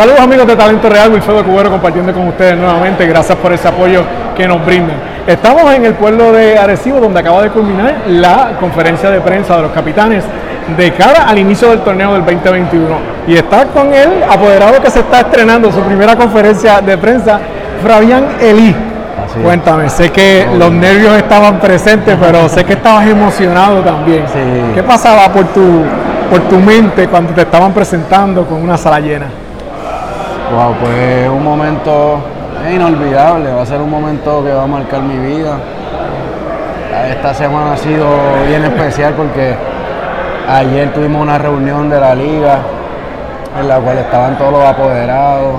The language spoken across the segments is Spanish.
Saludos amigos de Talento Real, Wilfredo Cubero compartiendo con ustedes nuevamente. Gracias por ese apoyo que nos brindan. Estamos en el pueblo de Arecibo, donde acaba de culminar la conferencia de prensa de los capitanes de cara al inicio del torneo del 2021. Y está con el apoderado que se está estrenando su primera conferencia de prensa, Fabián Elí. Cuéntame, sé que los nervios estaban presentes, pero sé que estabas emocionado también. ¿Qué pasaba por tu, por tu mente cuando te estaban presentando con una sala llena? Wow, pues un momento inolvidable, va a ser un momento que va a marcar mi vida. Esta semana ha sido bien especial porque ayer tuvimos una reunión de la liga en la cual estaban todos los apoderados,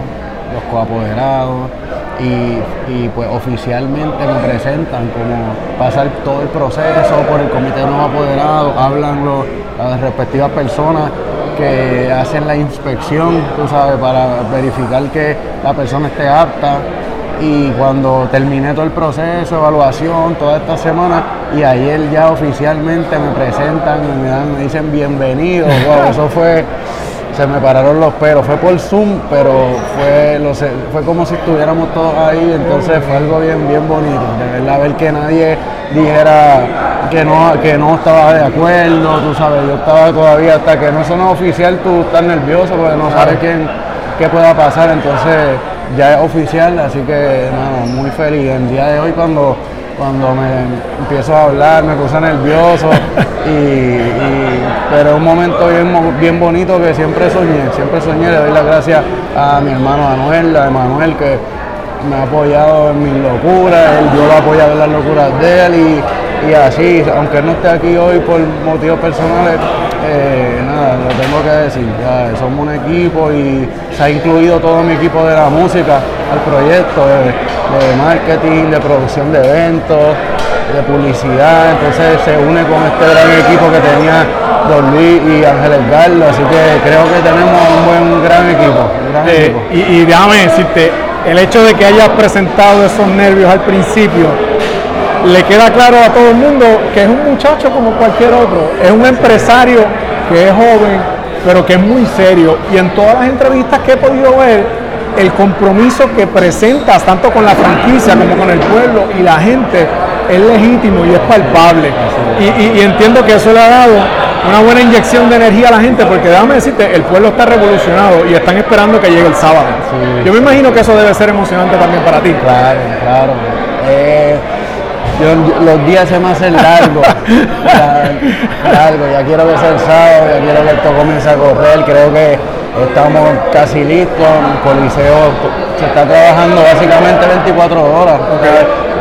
los coapoderados y, pues oficialmente me presentan como pasar todo el proceso por el comité de los apoderados, hablan las respectivas personas que hacen la inspección, tú sabes, para verificar que la persona esté apta. Y cuando terminé todo el proceso, evaluación, toda esta semana, y ayer ya oficialmente me presentan me, dan, me dicen bienvenido. eso fue, se me pararon los pelos. Fue por Zoom, pero fue, lo fue como si estuviéramos todos ahí, entonces fue algo bien, bien bonito. De verdad, ver que nadie dijera que no, que no estaba de acuerdo, tú sabes, yo estaba todavía, hasta que no suena oficial, tú estás nervioso porque no sabes quién, qué pueda pasar, entonces ya es oficial, así que muy feliz. El día de hoy cuando, cuando me empiezo a hablar, me puse nervioso, y, pero es un momento bien, bien bonito que siempre soñé, siempre soñé, le doy las gracias a mi hermano Manuel, a Emanuel, que me ha apoyado en mis locuras, yo lo he apoyado en las locuras de él y y así, aunque no esté aquí hoy por motivos personales, eh, nada, lo tengo que decir, somos un equipo y se ha incluido todo mi equipo de la música al proyecto de, marketing, de producción de eventos, de publicidad, entonces se une con este gran equipo que tenía Don Luis y Ángel Edgardo, así que creo que tenemos un buen gran equipo. Eh, y, y déjame decirte, el hecho de que hayas presentado esos nervios al principio, le queda claro a todo el mundo que es un muchacho como cualquier otro, es un empresario que es joven, pero que es muy serio. Y en todas las entrevistas que he podido ver, el compromiso que presentas tanto con la franquicia como con el pueblo y la gente es legítimo y es palpable. Y, entiendo que eso le ha dado una buena inyección de energía a la gente, porque déjame decirte, el pueblo está revolucionado y están esperando que llegue el sábado. Yo me imagino que eso debe ser emocionante también para ti. Claro, claro. Eh, los días se me hacen largos, largo, ya quiero que sea el sábado, ya quiero que esto comience a correr, creo que estamos casi listos, el Coliseo se está trabajando básicamente 24 horas,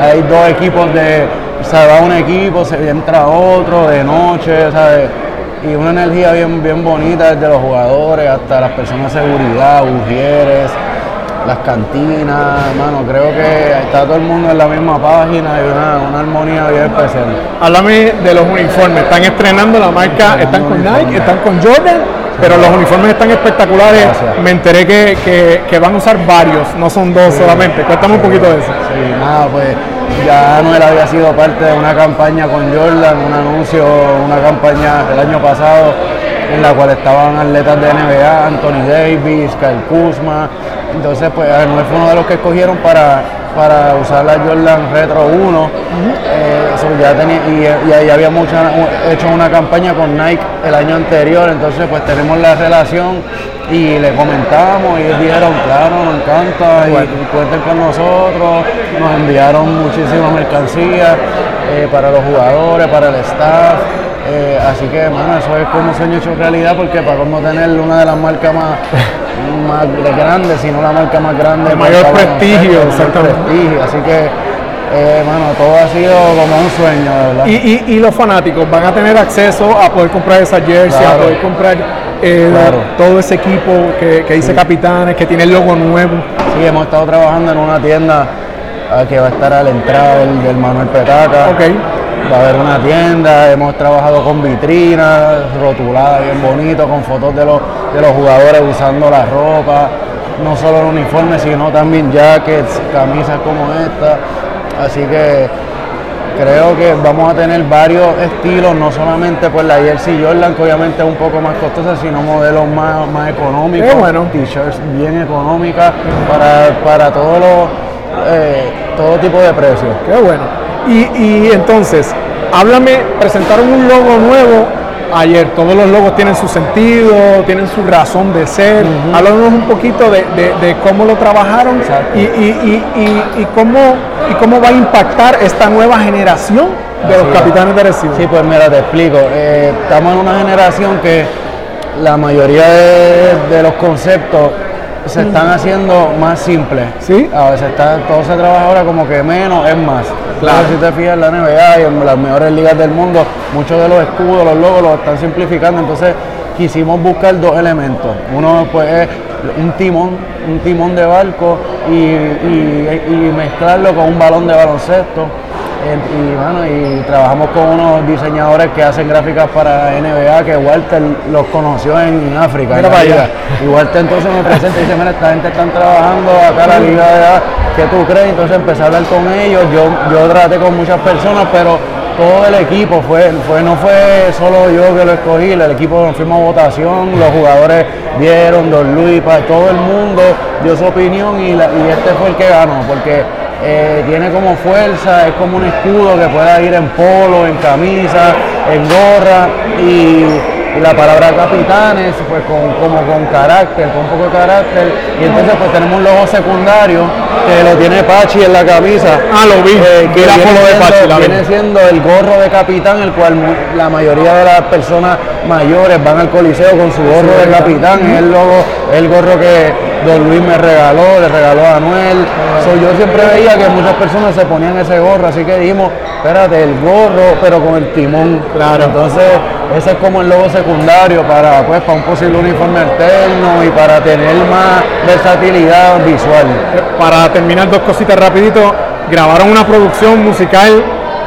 hay dos equipos de, se va un equipo, se entra otro de noche, ¿sabes? y una energía bien, bien bonita desde los jugadores hasta las personas de seguridad, ujieres, las cantinas, hermano, creo que está todo el mundo en la misma página y una, armonía bien especial. Háblame de los uniformes, están estrenando la marca, están con Nike, están con Jordan, pero los uniformes están espectaculares. Me enteré que, van a usar varios, no son dos solamente. Cuéntame un poquito de eso. Sí, nada, pues ya Anuel había sido parte de una campaña con Jordan, un anuncio, una campaña el año pasado en la cual estaban atletas de NBA, Anthony Davis, Kyle Kuzma, entonces, pues Anuel fue uno de los que escogieron para, para usar la Jordan Retro 1. Eh, ya tenía, y, ahí habíamos hecho una campaña con Nike el año anterior, entonces pues tenemos la relación y le comentamos y ellos dijeron, claro, nos encanta y, cuenten con nosotros, nos enviaron muchísimas mercancías eh, para los jugadores, para el staff. Eh, así que, bueno, eso es como un sueño hecho realidad porque para como tener una de las marcas más más grande, sino la marca más grande. De mayor prestigio, prestigio. Así que, eh, todo ha sido como un sueño, ¿verdad? Y, los fanáticos van a tener acceso a poder comprar esa jersey, a poder comprar eh, todo ese equipo que, dice Capitanes, que tiene el logo nuevo. Sí, hemos estado trabajando en una tienda ah, que va a estar a la entrada del, Manuel Petaca. Okay va a haber una tienda, hemos trabajado con vitrinas rotuladas bien bonito, con fotos de los, de los jugadores usando la ropa, no solo el uniforme, sino también jackets, camisas como esta. Así que creo que vamos a tener varios estilos, no solamente pues la jersey Jordan, que obviamente es un poco más costosa, sino modelos más, más económicos, bueno. t-shirts bien económicas para, para todos los, eh, todo tipo de precios. Qué bueno. Y, y entonces, háblame, presentaron un logo nuevo ayer. Todos los logos tienen su sentido, tienen su razón de ser. Háblanos un poquito de, de- de cómo lo trabajaron y, y- y- y- y cómo, y cómo va a impactar esta nueva generación de los Así capitanes de Recibo. Sí, pues mira, te explico. Eh, estamos en una generación que la mayoría de, de los conceptos se están haciendo más simples. Sí. A veces está, todo se trabaja ahora como que menos es más. Claro. Si te fijas en la NBA y en las mejores ligas del mundo, muchos de los escudos, los logos los están simplificando. Entonces quisimos buscar dos elementos. Uno pues es un timón, un timón de barco y, y- y mezclarlo con un balón de baloncesto. Y bueno, y trabajamos con unos diseñadores que hacen gráficas para NBA, que Walter los conoció en, África. en Mira para allá. Y Walter entonces me presenta y dice, mira, esta gente están trabajando acá la liga de edad, ¿qué tú crees? Entonces empecé a hablar con ellos, yo, yo traté con muchas personas, pero todo el equipo fue, fue, no fue solo yo que lo escogí, el equipo nos fuimos a votación, los jugadores vieron, Don Luis, pa- todo el mundo dio su opinión y, la- y este fue el que ganó, porque eh, tiene como fuerza, es como un escudo que pueda ir en polo, en camisa, en gorra y, y la palabra capitanes, pues con, como con carácter, con un poco de carácter. Y entonces pues tenemos un logo secundario que lo tiene Pachi en la camisa. Ah, lo vi. eh, que viene foto de siendo- Pachi, la viene siendo el gorro de capitán, el cual la mayoría de las personas mayores van al coliseo con su gorro de capitán, es el logo, el gorro que Don Luis me regaló, le regaló a Anuel. So, yo siempre veía que muchas personas se ponían ese gorro, así que dijimos, espérate, el gorro, pero con el timón. Claro. Entonces, ese es como el logo secundario para, pues, para un posible uniforme alterno y para tener más versatilidad visual. Eh, Para terminar dos cositas rapidito, grabaron una producción musical,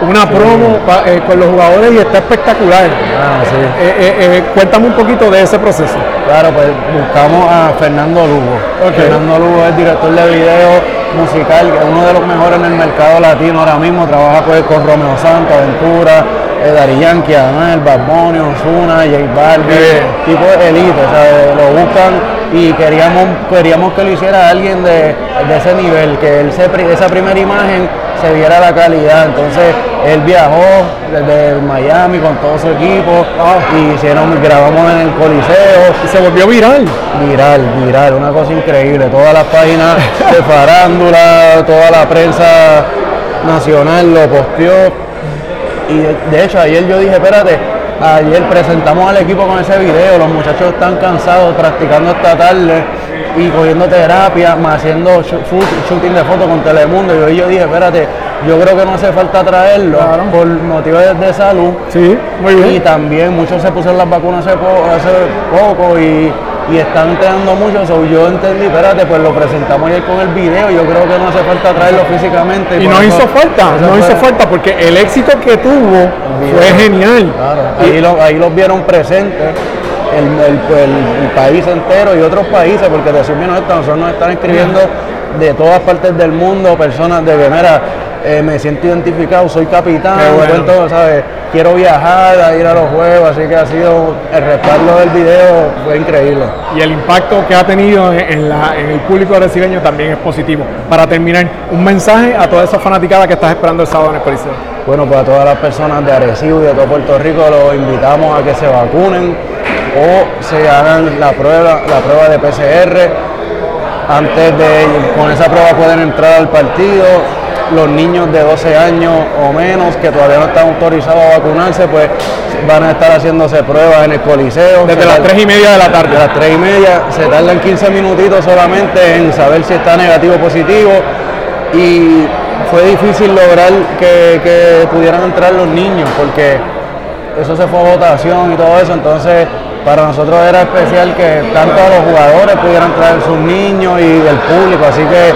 una promo pa- eh, con los jugadores y está espectacular. Ah, sí. Eh, eh, cuéntame un poquito de ese proceso. Claro, pues buscamos a Fernando Lugo. Ok. Fernando Lugo es director de video musical, que es uno de los mejores en el mercado latino ahora mismo. Trabaja pues con Romeo Santos, Aventura, Dari Yankee, Anuel, Bad Bunny, Ozuna, J Balvin, tipo de elite, o sea, lo buscan y queríamos, queríamos que lo hiciera alguien de, de ese nivel, que él se, esa primera imagen se viera la calidad. Entonces él viajó desde Miami con todo su equipo y hicieron, grabamos en el Coliseo. Y se volvió viral. Viral, viral, una cosa increíble. Todas las páginas de farándula, toda la prensa nacional lo posteó. Y de, de hecho ayer yo dije, espérate, ayer presentamos al equipo con ese video, los muchachos están cansados practicando esta tarde y cogiendo terapia, más haciendo shooting de fotos con Telemundo. Y yo, yo dije, espérate, yo creo que no hace falta traerlo Claro. por motivos de, salud. Sí, muy Y bien. también muchos se pusieron las vacunas hace, po- hace poco y, y están entrenando mucho. so yo entendí, espérate, pues lo presentamos ayer con el video. Yo creo que no hace falta traerlo físicamente. Y no eso- hizo falta, no hizo falta porque el éxito que tuvo fue genial. Claro, ahí, lo- ahí los vieron presentes. El, el- pues, el- el país entero y otros países, porque decir bien esto, nosotros nos están escribiendo de todas partes del mundo, personas de que, mira, eh, me siento identificado, soy capitán, bueno. ¿sabes? quiero viajar a ir a los juegos, así que ha sido, el respaldo del video fue increíble. Y el impacto que ha tenido en, la- en el público brasileño también es positivo. Para terminar, un mensaje a toda esa fanaticada que estás esperando el sábado en el Coliseo. Bueno, pues a todas las personas de Arecibo y de todo Puerto Rico los invitamos a que se vacunen o se hagan la prueba, la prueba de PCR. Antes de, con esa prueba pueden entrar al partido. Los niños de 12 años o menos que todavía no están autorizados a vacunarse, pues van a estar haciéndose pruebas en el Coliseo. Desde las tar- 3 y media de la de tarde. las 3 y media, se tardan 15 minutitos solamente en saber si está negativo o positivo y fue difícil lograr que, que pudieran entrar los niños porque eso se fue a votación y todo eso, entonces para nosotros era especial que tanto los jugadores pudieran traer sus niños y el público, así que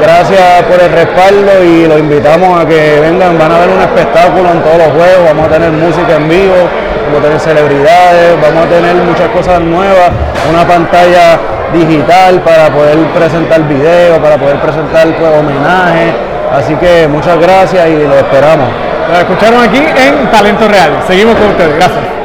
gracias por el respaldo y los invitamos a que vengan, van a ver un espectáculo en todos los juegos, vamos a tener música en vivo, vamos a tener celebridades, vamos a tener muchas cosas nuevas, una pantalla digital para poder presentar videos, para poder presentar pues, homenajes Así que muchas gracias y lo esperamos. Lo escucharon aquí en Talento Real. Seguimos con ustedes. Gracias.